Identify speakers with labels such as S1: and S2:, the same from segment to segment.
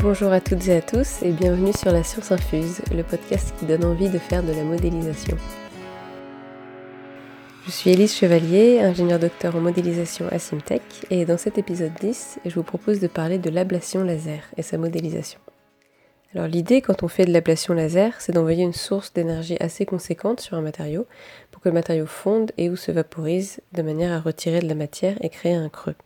S1: Bonjour à toutes et à tous et bienvenue sur La Science Infuse, le podcast qui donne envie de faire de la modélisation. Je suis Élise Chevalier, ingénieure docteur en modélisation à Simtech et dans cet épisode 10, je vous propose de parler de l'ablation laser et sa modélisation. Alors l'idée quand on fait de l'ablation laser, c'est d'envoyer une source d'énergie assez conséquente sur un matériau pour que le matériau fonde et ou se vaporise de manière à retirer de la matière et créer un creux.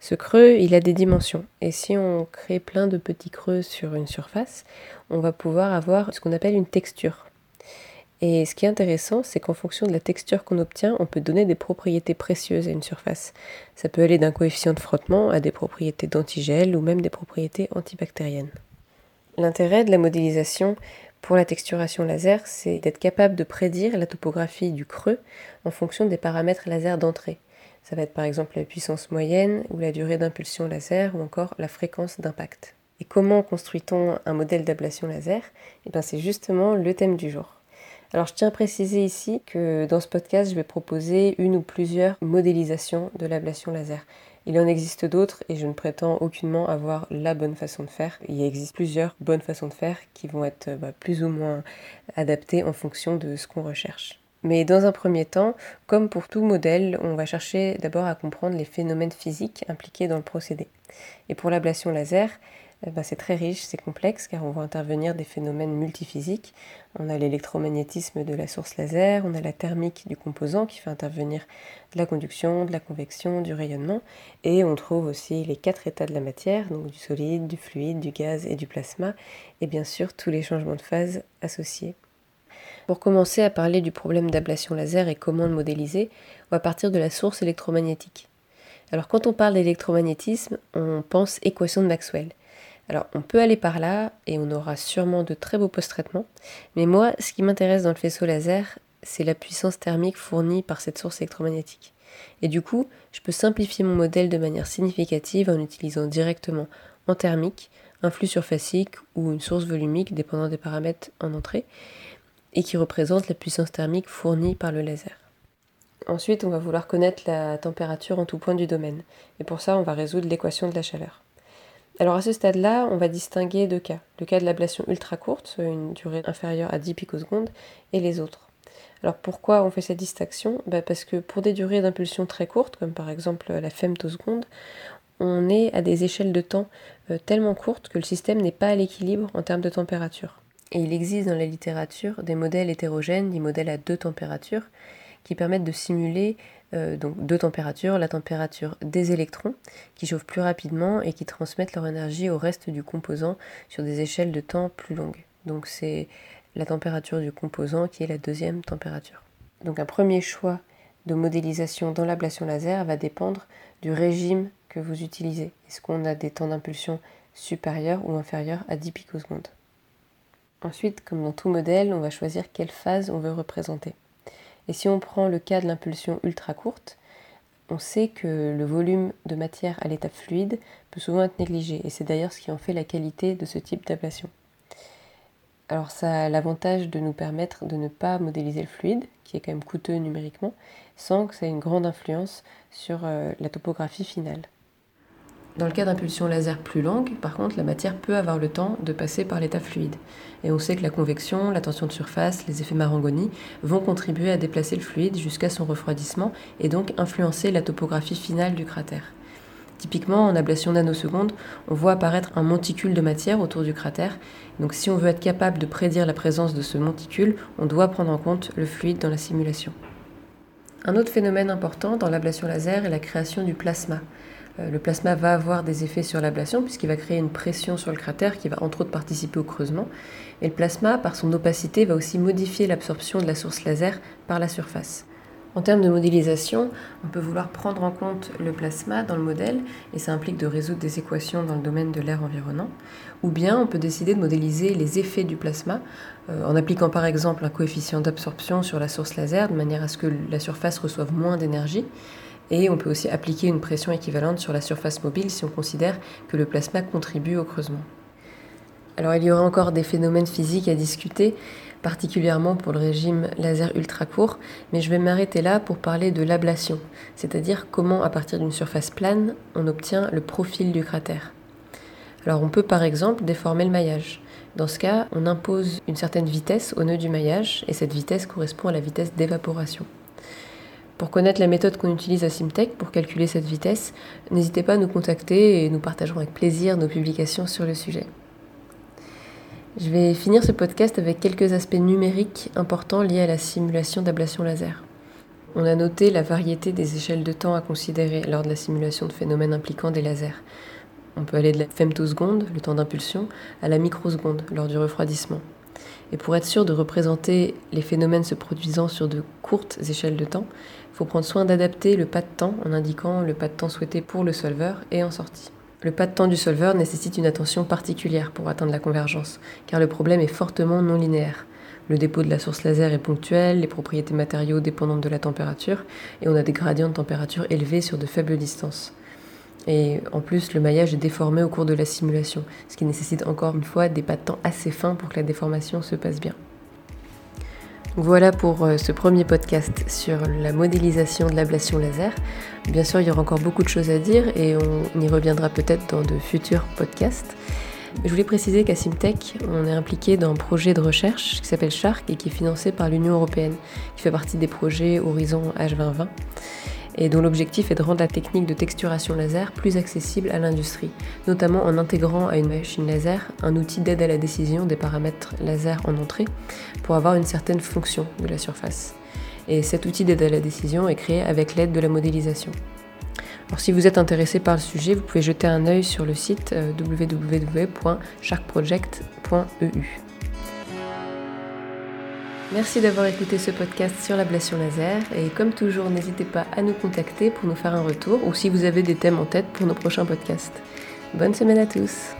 S1: Ce creux, il a des dimensions et si on crée plein de petits creux sur une surface, on va pouvoir avoir ce qu'on appelle une texture. Et ce qui est intéressant, c'est qu'en fonction de la texture qu'on obtient, on peut donner des propriétés précieuses à une surface. Ça peut aller d'un coefficient de frottement à des propriétés d'antigel ou même des propriétés antibactériennes. L'intérêt de la modélisation pour la texturation laser, c'est d'être capable de prédire la topographie du creux en fonction des paramètres laser d'entrée. Ça va être par exemple la puissance moyenne ou la durée d'impulsion laser ou encore la fréquence d'impact. Et comment construit-on un modèle d'ablation laser? Eh bien c'est justement le thème du jour. Alors je tiens à préciser ici que dans ce podcast, je vais proposer une ou plusieurs modélisations de l'ablation laser. Il en existe d'autres et je ne prétends aucunement avoir la bonne façon de faire. Il existe plusieurs bonnes façons de faire qui vont être bah, plus ou moins adaptées en fonction de ce qu'on recherche. Mais dans un premier temps, comme pour tout modèle, on va chercher d'abord à comprendre les phénomènes physiques impliqués dans le procédé. Et pour l'ablation laser, eh ben, c'est très riche, c'est complexe car on voit intervenir des phénomènes multiphysiques. On a l'électromagnétisme de la source laser, on a la thermique du composant qui fait intervenir de la conduction, de la convection, du rayonnement, et on trouve aussi les quatre états de la matière, donc du solide, du fluide, du gaz et du plasma, et bien sûr tous les changements de phase associés. Pour commencer à parler du problème d'ablation laser et comment le modéliser, on va partir de la source électromagnétique. Alors quand on parle d'électromagnétisme, on pense équation de Maxwell. Alors on peut aller par là et on aura sûrement de très beaux post-traitements, mais moi ce qui m'intéresse dans le faisceau laser, c'est la puissance thermique fournie par cette source électromagnétique. Et du coup, je peux simplifier mon modèle de manière significative en utilisant directement en thermique un flux surfacique ou une source volumique dépendant des paramètres en entrée et qui représente la puissance thermique fournie par le laser. Ensuite, on va vouloir connaître la température en tout point du domaine et pour ça, on va résoudre l'équation de la chaleur. Alors à ce stade-là, on va distinguer deux cas. Le cas de l'ablation ultra courte, une durée inférieure à 10 picosecondes, et les autres. Alors pourquoi on fait cette distinction? Bah, Parce que pour des durées d'impulsion très courtes, comme par exemple la femtoseconde, on est à des échelles de temps euh, tellement courtes que le système n'est pas à l'équilibre en termes de température. Et il existe dans la littérature des modèles hétérogènes, des modèles à deux températures, qui permettent de simuler euh, donc deux températures, la température des électrons qui chauffent plus rapidement et qui transmettent leur énergie au reste du composant sur des échelles de temps plus longues. Donc c'est la température du composant qui est la deuxième température. Donc un premier choix de modélisation dans l'ablation laser va dépendre du régime que vous utilisez. Est-ce qu'on a des temps d'impulsion supérieurs ou inférieurs à 10 picosecondes? Ensuite, comme dans tout modèle, on va choisir quelle phase on veut représenter. Et si on prend le cas de l'impulsion ultra courte, on sait que le volume de matière à l'état fluide peut souvent être négligé, et c'est d'ailleurs ce qui en fait la qualité de ce type d'ablation. Alors ça a l'avantage de nous permettre de ne pas modéliser le fluide, qui est quand même coûteux numériquement, sans que ça ait une grande influence sur euh, la topographie finale. Dans le cas d'impulsion laser plus longue, par contre, la matière peut avoir le temps de passer par l'état fluide. Et on sait que la convection, la tension de surface, les effets Marangoni vont contribuer à déplacer le fluide jusqu'à son refroidissement et donc influencer la topographie finale du cratère. Typiquement, en ablation nanoseconde, on voit apparaître un monticule de matière autour du cratère. Donc si on veut être capable de prédire la présence de ce monticule, on doit prendre en compte le fluide dans la simulation. Un autre phénomène important dans l'ablation laser est la création du plasma. Euh, le plasma va avoir des effets sur l'ablation puisqu'il va créer une pression sur le cratère qui va entre autres participer au creusement. Et le plasma, par son opacité, va aussi modifier l'absorption de la source laser par la surface. En termes de modélisation, on peut vouloir prendre en compte le plasma dans le modèle, et ça implique de résoudre des équations dans le domaine de l'air environnant, ou bien on peut décider de modéliser les effets du plasma euh, en appliquant par exemple un coefficient d'absorption sur la source laser de manière à ce que la surface reçoive moins d'énergie, et on peut aussi appliquer une pression équivalente sur la surface mobile si on considère que le plasma contribue au creusement. Alors il y aura encore des phénomènes physiques à discuter, particulièrement pour le régime laser ultra court, mais je vais m'arrêter là pour parler de l'ablation, c'est-à-dire comment à partir d'une surface plane on obtient le profil du cratère. Alors on peut par exemple déformer le maillage. Dans ce cas, on impose une certaine vitesse au nœud du maillage et cette vitesse correspond à la vitesse d'évaporation. Pour connaître la méthode qu'on utilise à Simtech pour calculer cette vitesse, n'hésitez pas à nous contacter et nous partagerons avec plaisir nos publications sur le sujet. Je vais finir ce podcast avec quelques aspects numériques importants liés à la simulation d'ablation laser. On a noté la variété des échelles de temps à considérer lors de la simulation de phénomènes impliquant des lasers. On peut aller de la femtoseconde, le temps d'impulsion, à la microseconde lors du refroidissement. Et pour être sûr de représenter les phénomènes se produisant sur de courtes échelles de temps, il faut prendre soin d'adapter le pas de temps en indiquant le pas de temps souhaité pour le solveur et en sortie. Le pas de temps du solveur nécessite une attention particulière pour atteindre la convergence, car le problème est fortement non linéaire. Le dépôt de la source laser est ponctuel, les propriétés matériaux dépendant de la température, et on a des gradients de température élevés sur de faibles distances. Et en plus, le maillage est déformé au cours de la simulation, ce qui nécessite encore une fois des pas de temps assez fins pour que la déformation se passe bien. Voilà pour euh, ce premier podcast sur la modélisation de l'ablation laser. Bien sûr, il y aura encore beaucoup de choses à dire et on y reviendra peut-être dans de futurs podcasts. Je voulais préciser qu'à Simtech, on est impliqué dans un projet de recherche qui s'appelle Shark et qui est financé par l'Union européenne, qui fait partie des projets Horizon H2020 et dont l'objectif est de rendre la technique de texturation laser plus accessible à l'industrie, notamment en intégrant à une machine laser un outil d'aide à la décision des paramètres laser en entrée pour avoir une certaine fonction de la surface. Et cet outil d'aide à la décision est créé avec l'aide de la modélisation. Alors si vous êtes intéressé par le sujet, vous pouvez jeter un œil sur le site euh, www.sharkproject.eu. Merci d'avoir écouté ce podcast sur l'ablation laser et comme toujours, n'hésitez pas à nous contacter pour nous faire un retour ou si vous avez des thèmes en tête pour nos prochains podcasts. Bonne semaine à tous